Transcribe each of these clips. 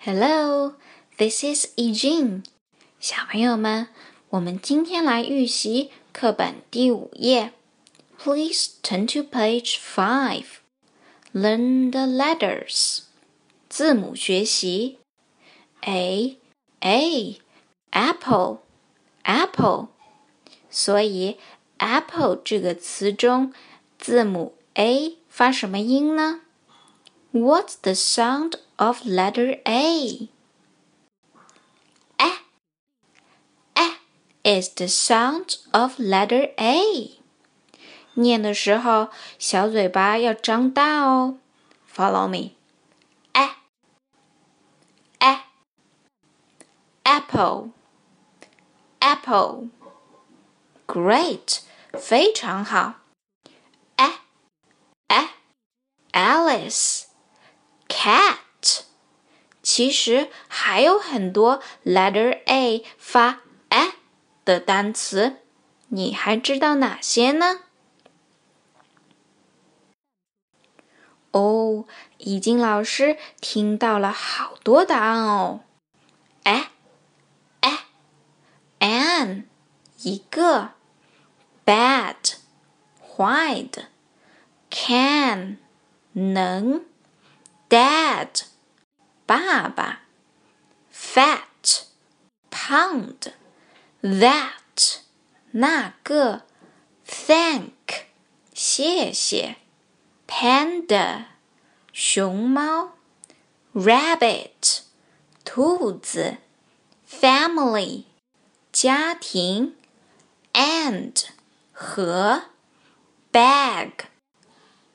Hello, this is e j e n 小朋友们，我们今天来预习课本第五页。Please turn to page five. Learn the letters. 字母学习。A A apple apple。所以 apple 这个词中，字母 A 发什么音呢 ？What's the sound of letter A. A. A is the sound of letter A. 念的时候，小嘴巴要张大哦。Follow me. A. A. Apple. Apple. Great. 非常好。A. A. Alice. Cat. 其实还有很多 letter A 发 a 的单词，你还知道哪些呢？哦，已经老师听到了好多答案哦。a a an 一个，bad 坏的，can 能 ，dad。爸爸，fat，胖的，that，那个，thank，谢谢，panda，熊猫，rabbit，兔子，family，家庭，and，和，bag，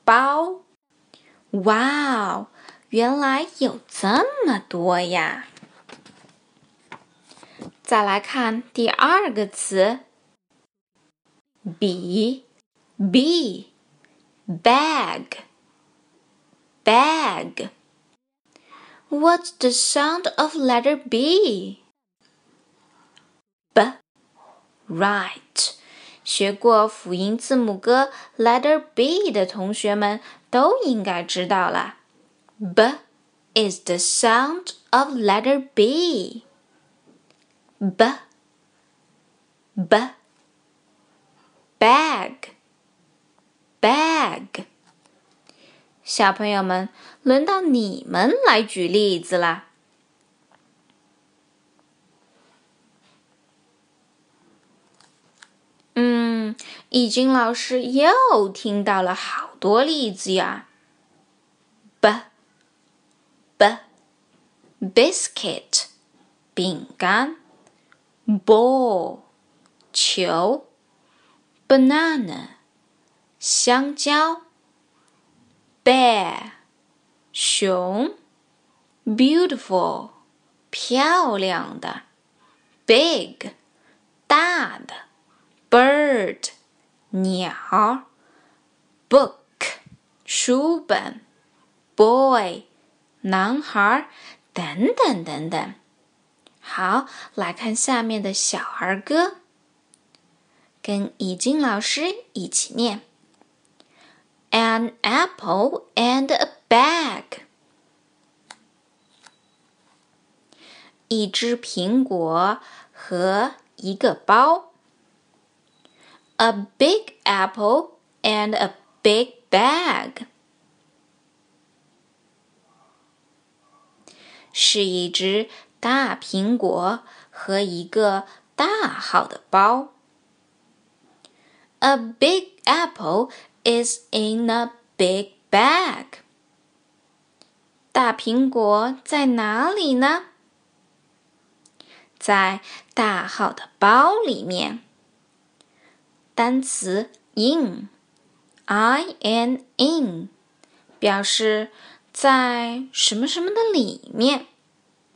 包，wow。 原来有这么多呀！再来看第二个词，b，b，bag，bag。What's the sound of letter B？b，right。学过辅音字母歌 letter B 的同学们都应该知道了。B is the sound of letter B. B, B, bag, bag. 小朋友们，轮到你们来举例子啦。嗯，易经老师又听到了好多例子呀。B。b biscuit 饼干，ball 球，banana 香蕉，bear 熊，beautiful 漂亮的，big 大的，bird 鸟，book 书本，boy。男孩， 等等等等。好，来看下面的小儿歌，跟已经老师一起念：An apple and a bag，一只苹果和一个包。A big apple and a big bag。是一只大苹果和一个大号的包。A big apple is in a big bag。大苹果在哪里呢？在大号的包里面。单词 in，i n in，表示。 在什么什么的里面，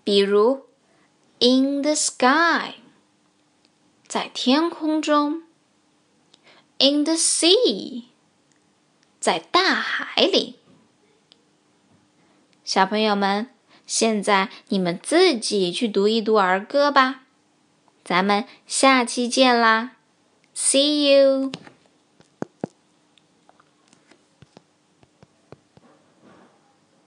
比如 in the sky，在天空中；in the sea，在大海里。小朋友们，现在你们自己去读一读儿歌吧。咱们下期见啦，See you。